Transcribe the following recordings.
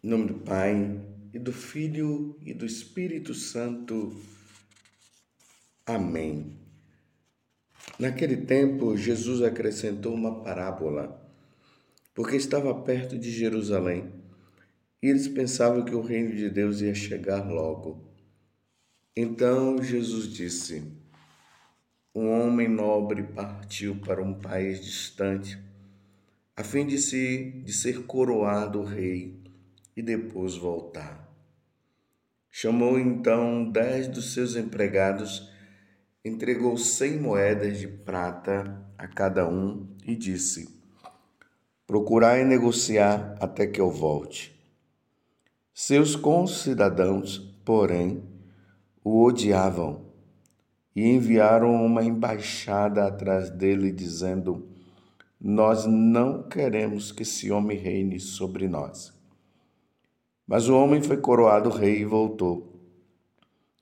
Em nome do Pai, e do Filho e do Espírito Santo. Amém. Naquele tempo, Jesus acrescentou uma parábola, porque estava perto de Jerusalém e eles pensavam que o reino de Deus ia chegar logo. Então Jesus disse: Um homem nobre partiu para um país distante, a fim de, se, de ser coroado rei e depois voltar. Chamou então dez dos seus empregados, entregou cem moedas de prata a cada um e disse: Procurai negociar até que eu volte. Seus concidadãos, porém, o odiavam e enviaram uma embaixada atrás dele, dizendo: Nós não queremos que esse homem reine sobre nós. Mas o homem foi coroado rei e voltou.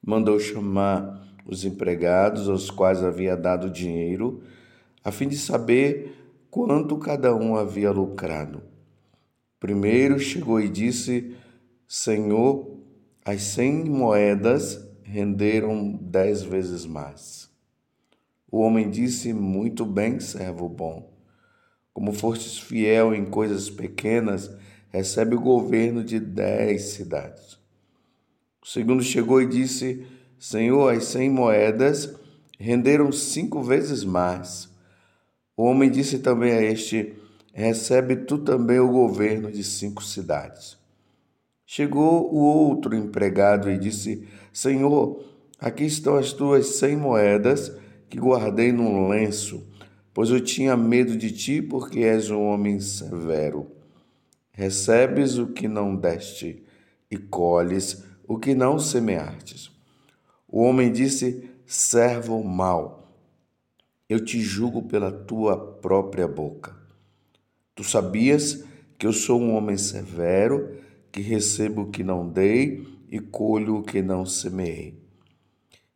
Mandou chamar os empregados aos quais havia dado dinheiro, a fim de saber quanto cada um havia lucrado. Primeiro chegou e disse: Senhor, as cem moedas renderam dez vezes mais. O homem disse: Muito bem, servo bom. Como fostes fiel em coisas pequenas, recebe o governo de dez cidades. O segundo chegou e disse: Senhor, as cem moedas renderam cinco vezes mais. O homem disse também a este: Recebe tu também o governo de cinco cidades. Chegou o outro empregado e disse: Senhor, aqui estão as tuas cem moedas que guardei num lenço, pois eu tinha medo de ti, porque és um homem severo. Recebes o que não deste e colhes o que não semeastes. O homem disse: Servo mau, eu te julgo pela tua própria boca. Tu sabias que eu sou um homem severo, que recebo o que não dei e colho o que não semeei.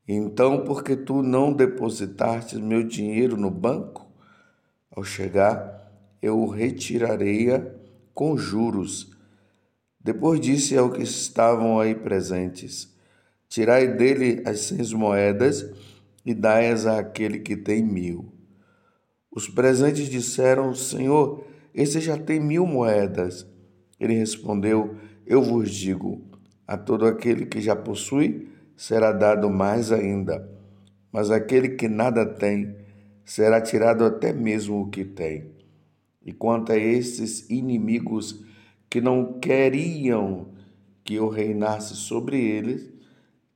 Então, porque tu não depositaste meu dinheiro no banco, ao chegar, eu o retirarei com juros. Depois disse ao que estavam aí presentes: Tirai dele as cem moedas e dai-as àquele que tem mil. Os presentes disseram: Senhor, esse já tem mil moedas. Ele respondeu: Eu vos digo: a todo aquele que já possui será dado mais ainda, mas aquele que nada tem será tirado até mesmo o que tem. E quanto a esses inimigos que não queriam que eu reinasse sobre eles,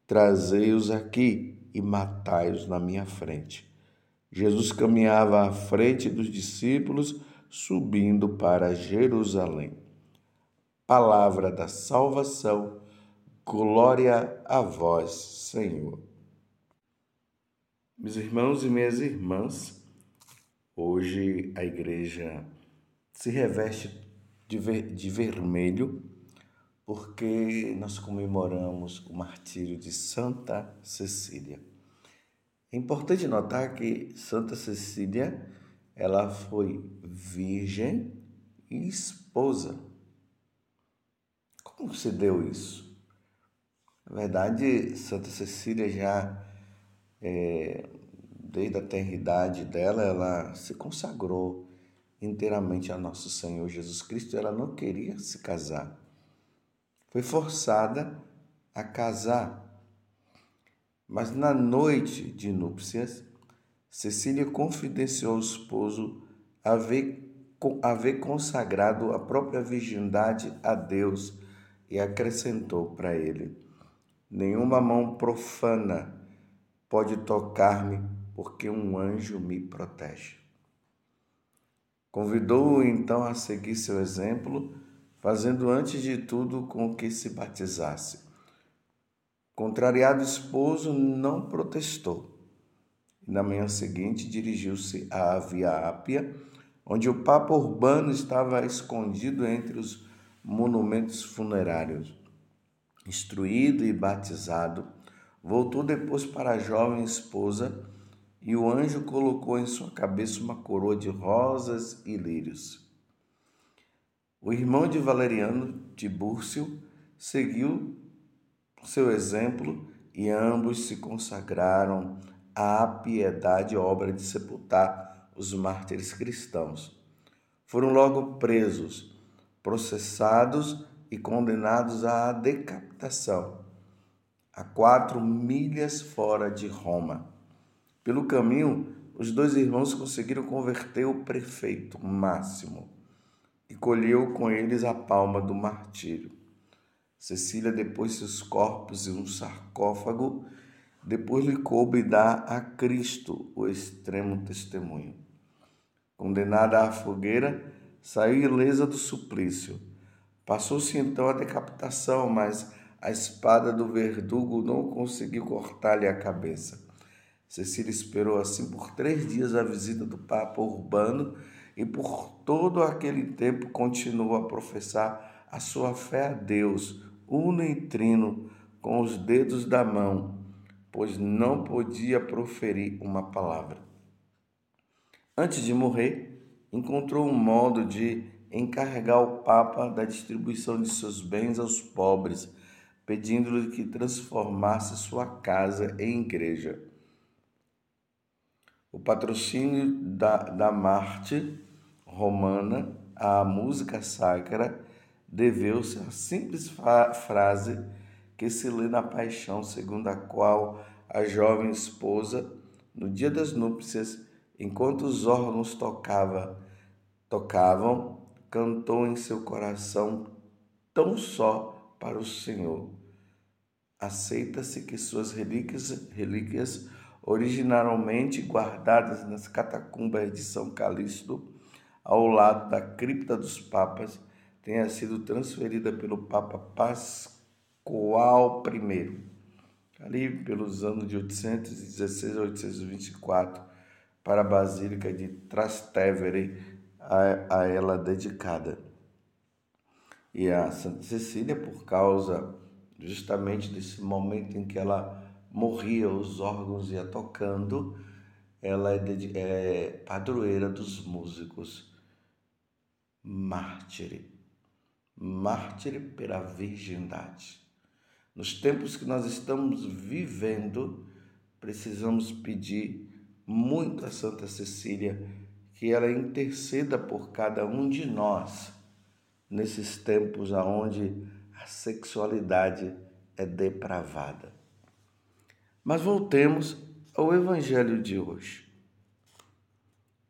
trazei-os aqui e matai-os na minha frente. Jesus caminhava à frente dos discípulos, subindo para Jerusalém. Palavra da salvação, glória a vós, Senhor. Meus irmãos e minhas irmãs, hoje a igreja se reveste de, ver, de vermelho porque nós comemoramos o martírio de Santa Cecília. É importante notar que Santa Cecília ela foi virgem e esposa. Como se deu isso? Na verdade, Santa Cecília já é, desde a tenridade dela, ela se consagrou inteiramente a nosso Senhor Jesus Cristo, ela não queria se casar. Foi forçada a casar. Mas na noite de núpcias, Cecília confidenciou ao esposo haver, haver consagrado a própria virgindade a Deus e acrescentou para ele: Nenhuma mão profana pode tocar-me, porque um anjo me protege. Convidou-o então a seguir seu exemplo, fazendo antes de tudo com que se batizasse. Contrariado o esposo, não protestou. Na manhã seguinte, dirigiu-se à Via Ápia, onde o Papa Urbano estava escondido entre os monumentos funerários. Instruído e batizado, voltou depois para a jovem esposa e o anjo colocou em sua cabeça uma coroa de rosas e lírios. O irmão de Valeriano, Tibúrcio, seguiu seu exemplo e ambos se consagraram à piedade obra de sepultar os mártires cristãos. Foram logo presos, processados e condenados à decapitação, a quatro milhas fora de Roma. Pelo caminho, os dois irmãos conseguiram converter o prefeito Máximo e colheu com eles a palma do martírio. Cecília depois seus corpos em um sarcófago, depois lhe coube dar a Cristo o extremo testemunho. Condenada à fogueira, saiu ilesa do suplício. Passou-se então a decapitação, mas a espada do verdugo não conseguiu cortar-lhe a cabeça. Cecília esperou assim por três dias a visita do Papa Urbano e por todo aquele tempo continuou a professar a sua fé a Deus, uno e trino, com os dedos da mão, pois não podia proferir uma palavra. Antes de morrer, encontrou um modo de encarregar o Papa da distribuição de seus bens aos pobres, pedindo-lhe que transformasse sua casa em igreja. O patrocínio da, da Marte romana à música sacra deveu-se à simples frase que se lê na paixão, segundo a qual a jovem esposa, no dia das núpcias, enquanto os órgãos tocava, tocavam, cantou em seu coração tão só para o Senhor. Aceita-se que suas relíquias, relíquias originalmente guardadas nas catacumbas de São Calixto, ao lado da cripta dos papas, tenha sido transferida pelo Papa Pascoal I, ali pelos anos de 816 a 824, para a Basílica de Trastevere, a, a ela dedicada. E a Santa Cecília, por causa justamente desse momento em que ela morria, os órgãos ia tocando, ela é, é padroeira dos músicos, mártire, mártire pela virgindade. Nos tempos que nós estamos vivendo, precisamos pedir muito a Santa Cecília que ela interceda por cada um de nós nesses tempos aonde a sexualidade é depravada. Mas voltemos ao evangelho de hoje.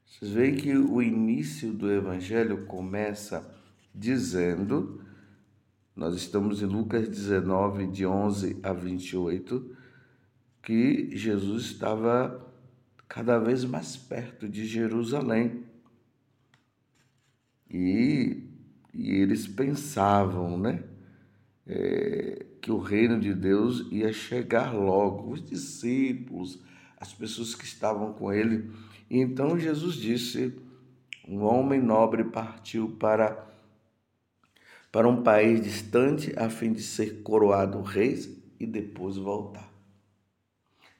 Vocês veem que o início do evangelho começa dizendo, nós estamos em Lucas 19, de 11 a 28, que Jesus estava cada vez mais perto de Jerusalém. E, e eles pensavam, né? É, que o reino de Deus ia chegar logo, os discípulos, as pessoas que estavam com ele. E então Jesus disse: Um homem nobre partiu para para um país distante a fim de ser coroado rei e depois voltar.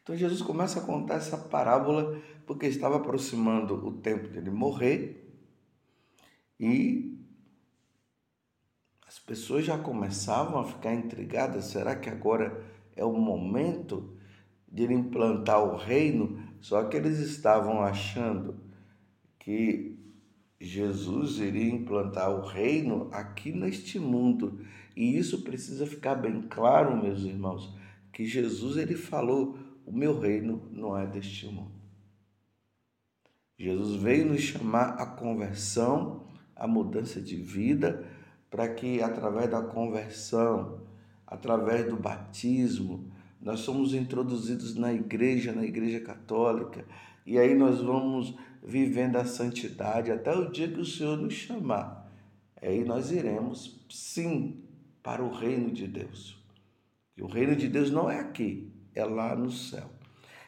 Então Jesus começa a contar essa parábola porque estava aproximando o tempo dele morrer e pessoas já começavam a ficar intrigadas: será que agora é o momento de implantar o reino? Só que eles estavam achando que Jesus iria implantar o reino aqui neste mundo. E isso precisa ficar bem claro, meus irmãos, que Jesus ele falou: "O meu reino não é deste mundo". Jesus veio nos chamar à conversão, à mudança de vida, para que através da conversão, através do batismo, nós somos introduzidos na igreja, na igreja católica, e aí nós vamos vivendo a santidade até o dia que o Senhor nos chamar. Aí nós iremos, sim, para o reino de Deus. E o reino de Deus não é aqui, é lá no céu.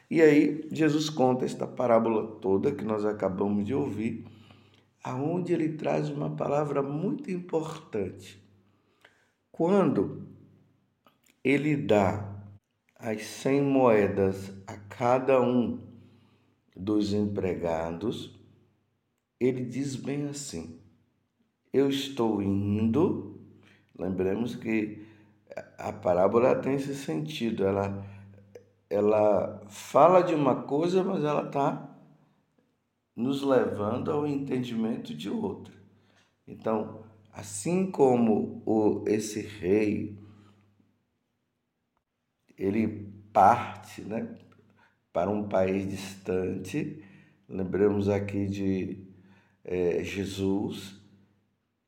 E aí Jesus conta esta parábola toda que nós acabamos de ouvir aonde ele traz uma palavra muito importante. Quando ele dá as cem moedas a cada um dos empregados, ele diz bem assim: eu estou indo. Lembremos que a parábola tem esse sentido, ela, ela fala de uma coisa, mas ela está nos levando ao entendimento de outra. Então, assim como o, esse rei, ele parte né, para um país distante, lembramos aqui de é, Jesus,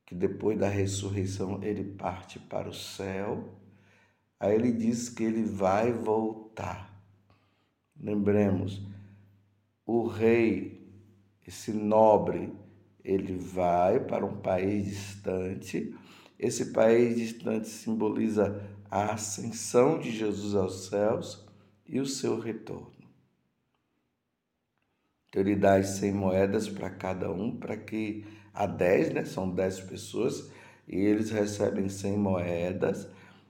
que depois da ressurreição ele parte para o céu, aí ele diz que ele vai voltar. Lembremos, o rei, esse nobre, ele vai para um país distante. Esse país distante simboliza a ascensão de Jesus aos céus e o seu retorno. Então ele dá as 100 moedas para cada um, para que a 10, né? São 10 pessoas, e eles recebem 100 moedas,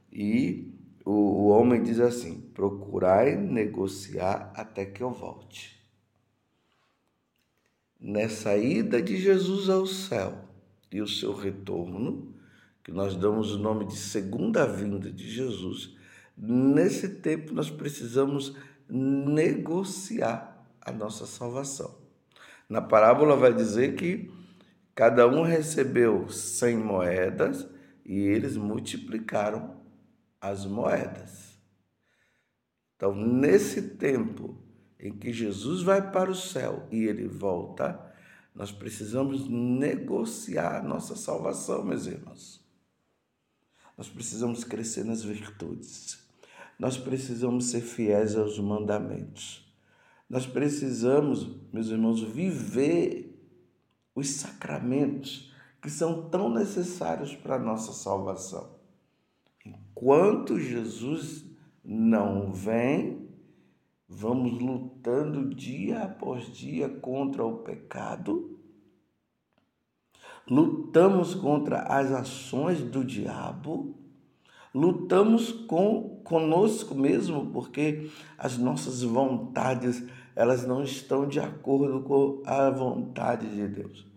e o, o homem diz assim: procurai negociar até que eu volte. Nessa ida de Jesus ao céu e o seu retorno, que nós damos o nome de segunda vinda de Jesus, nesse tempo nós precisamos negociar a nossa salvação. Na parábola vai dizer que cada um recebeu cem moedas e eles multiplicaram as moedas. Então, nesse tempo em que Jesus vai para o céu e ele volta, nós precisamos negociar nossa salvação, meus irmãos. Nós precisamos crescer nas virtudes. Nós precisamos ser fiéis aos mandamentos. Nós precisamos, meus irmãos, viver os sacramentos que são tão necessários para a nossa salvação. Enquanto Jesus não vem, vamos lutando dia após dia contra o pecado, lutamos contra as ações do diabo, lutamos com conosco mesmo, porque as nossas vontades elas não estão de acordo com a vontade de Deus.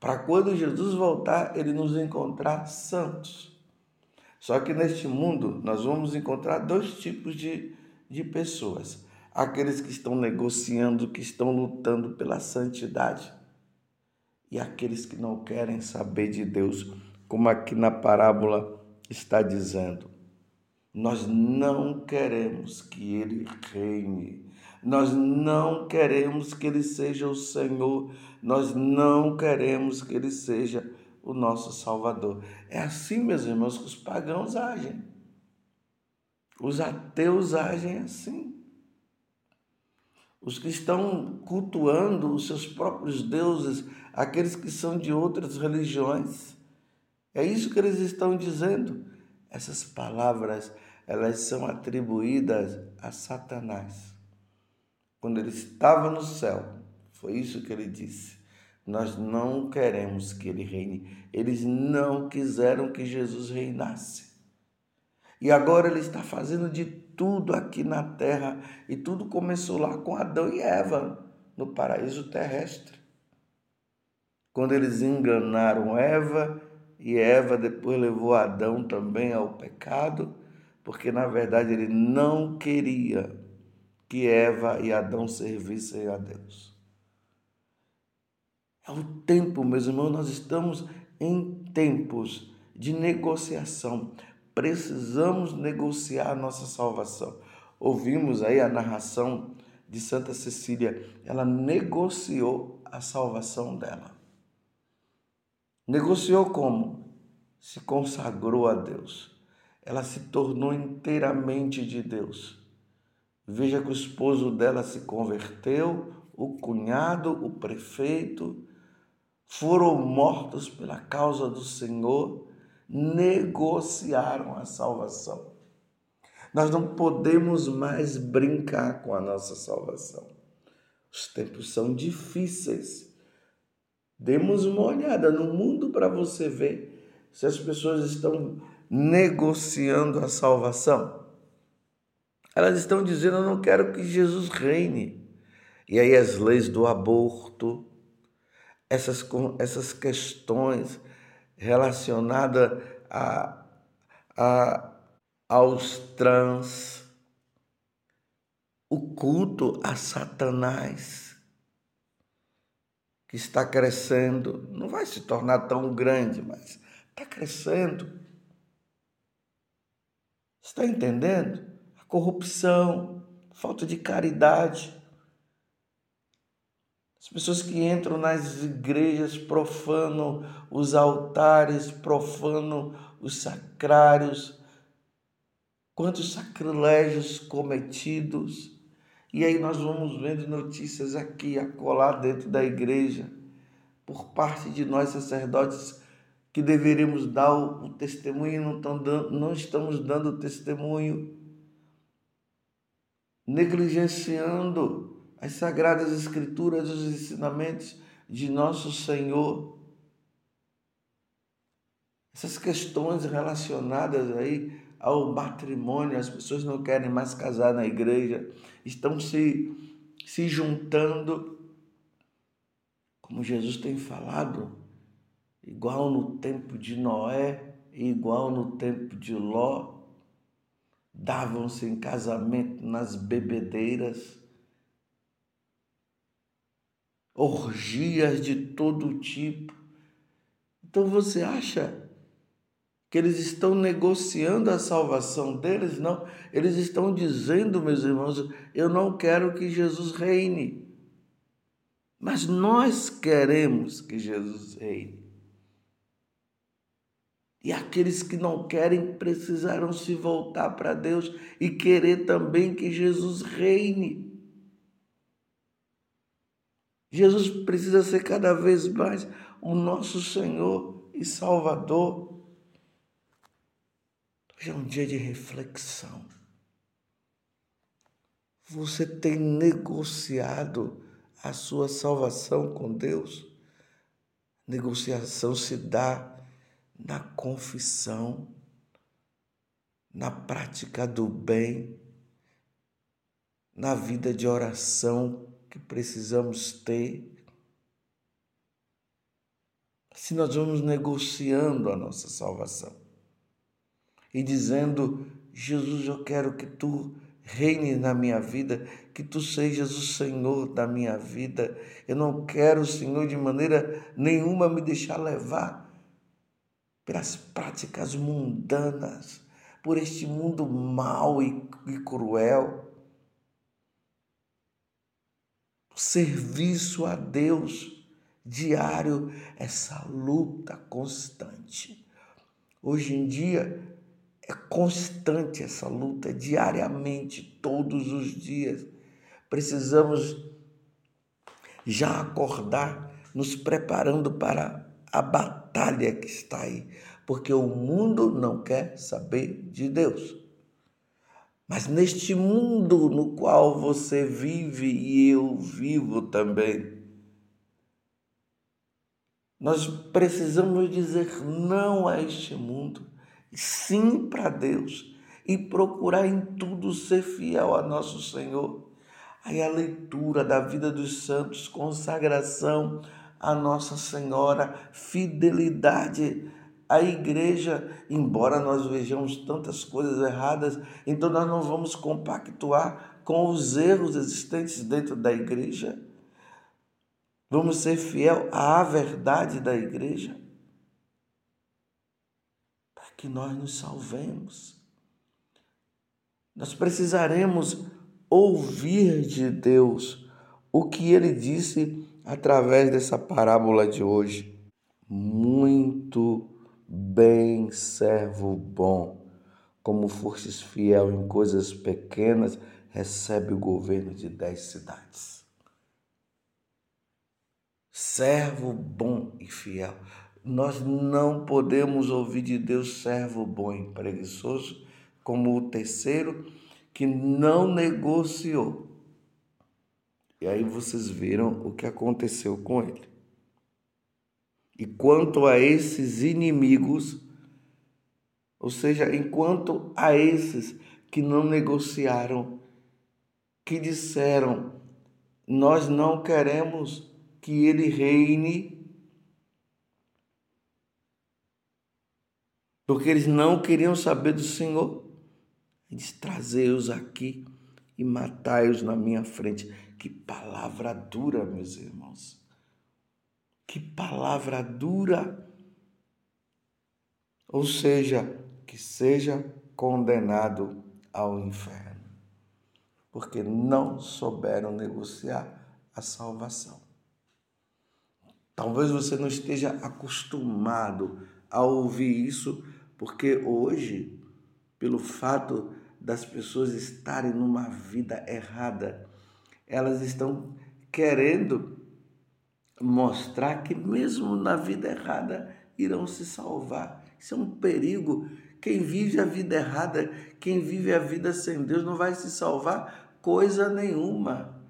Para quando Jesus voltar, ele nos encontrar santos. Só que neste mundo nós vamos encontrar dois tipos de, de pessoas: aqueles que estão negociando, que estão lutando pela santidade, e aqueles que não querem saber de Deus, como aqui na parábola está dizendo. Nós não queremos que ele reine. Nós não queremos que ele seja o Senhor. Nós não queremos que ele seja o nosso Salvador. É assim, meus irmãos, que os pagãos agem. Os ateus agem assim. Os que estão cultuando os seus próprios deuses, aqueles que são de outras religiões. É isso que eles estão dizendo. Essas palavras, elas são atribuídas a Satanás. Quando ele estava no céu, foi isso que ele disse. Nós não queremos que ele reine. Eles não quiseram que Jesus reinasse. E agora ele está fazendo de tudo aqui na terra. E tudo começou lá com Adão e Eva, no paraíso terrestre. Quando eles enganaram Eva e Eva depois levou Adão também ao pecado, porque na verdade ele não queria que Eva e Adão servissem a Deus. É o tempo, meus irmãos, nós estamos em tempos de negociação. Precisamos negociar a nossa salvação. Ouvimos aí a narração de Santa Cecília, ela negociou a salvação dela. Negociou como? Se consagrou a Deus. Ela se tornou inteiramente de Deus. Veja que o esposo dela se converteu, o cunhado, o prefeito, foram mortos pela causa do Senhor, negociaram a salvação. Nós não podemos mais brincar com a nossa salvação. Os tempos são difíceis. Demos uma olhada no mundo para você ver se as pessoas estão negociando a salvação. Elas estão dizendo: Eu não quero que Jesus reine. E aí, as leis do aborto, essas, essas questões relacionada a, a, aos trans, o culto a Satanás, que está crescendo, não vai se tornar tão grande, mas está crescendo. Está entendendo? A corrupção, falta de caridade. As pessoas que entram nas igrejas profanam os altares, profanam os sacrários. Quantos sacrilégios cometidos. E aí nós vamos vendo notícias aqui, acolá dentro da igreja, por parte de nós sacerdotes que deveríamos dar o, testemunho e não, dando, não estamos dando testemunho, negligenciando as sagradas escrituras, os ensinamentos de nosso Senhor. Essas questões relacionadas aí ao matrimônio, as pessoas não querem mais casar na igreja, estão se, se juntando, como Jesus tem falado, igual no tempo de Noé, igual no tempo de Ló, davam-se em casamento nas bebedeiras, orgias de todo tipo. Então você acha que eles estão negociando a salvação deles? Não, eles estão dizendo, meus irmãos, eu não quero que Jesus reine. Mas nós queremos que Jesus reine. E aqueles que não querem precisarão se voltar para Deus e querer também que Jesus reine. Jesus precisa ser cada vez mais o nosso Senhor e Salvador. Hoje é um dia de reflexão. Você tem negociado a sua salvação com Deus? Negociação se dá na confissão, na prática do bem, na vida de oração que precisamos ter. Se nós vamos negociando a nossa salvação e dizendo: Jesus, eu quero que tu reine na minha vida, que tu sejas o Senhor da minha vida. Eu não quero, Senhor, de maneira nenhuma me deixar levar pelas práticas mundanas, por este mundo mau e, e cruel. O serviço a Deus diário, essa luta constante. Hoje em dia é constante essa luta, diariamente, todos os dias. Precisamos já acordar, nos preparando para a batalha que está aí, porque o mundo não quer saber de Deus. Mas neste mundo no qual você vive e eu vivo também, nós precisamos dizer não a este mundo, sim para Deus e procurar em tudo ser fiel a nosso Senhor. Aí a leitura da vida dos santos, consagração, a Nossa Senhora, fidelidade à igreja, embora nós vejamos tantas coisas erradas, então nós não vamos compactuar com os erros existentes dentro da igreja. Vamos ser fiel à verdade da igreja para que nós nos salvemos. Nós precisaremos ouvir de Deus o que ele disse através dessa parábola de hoje. Muito bem, servo bom, como fostes fiel em coisas pequenas, recebe o governo de dez cidades. Servo bom e fiel. Nós não podemos ouvir de Deus servo bom e preguiçoso como o terceiro que não negociou e aí vocês viram o que aconteceu com ele. E quanto a esses inimigos, ou seja, enquanto a esses que não negociaram, que disseram: Nós não queremos que ele reine, porque eles não queriam saber do Senhor. Ele disse: Trazei-os aqui e matai-os na minha frente. Que palavra dura, meus irmãos. Que palavra dura. Ou seja, que seja condenado ao inferno, porque não souberam negociar a salvação. Talvez você não esteja acostumado a ouvir isso, porque hoje, pelo fato das pessoas estarem numa vida errada, elas estão querendo mostrar que mesmo na vida errada irão se salvar. Isso é um perigo. Quem vive a vida errada, quem vive a vida sem Deus, não vai se salvar coisa nenhuma.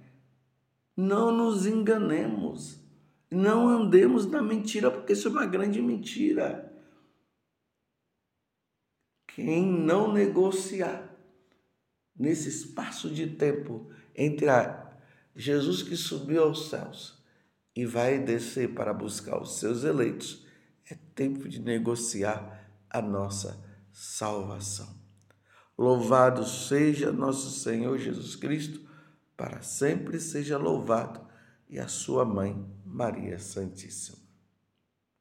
Não nos enganemos. Não andemos na mentira, porque isso é uma grande mentira. Quem não negociar nesse espaço de tempo entre a Jesus que subiu aos céus e vai descer para buscar os seus eleitos, é tempo de negociar a nossa salvação. Louvado seja nosso Senhor Jesus Cristo, para sempre seja louvado, e a sua mãe, Maria Santíssima.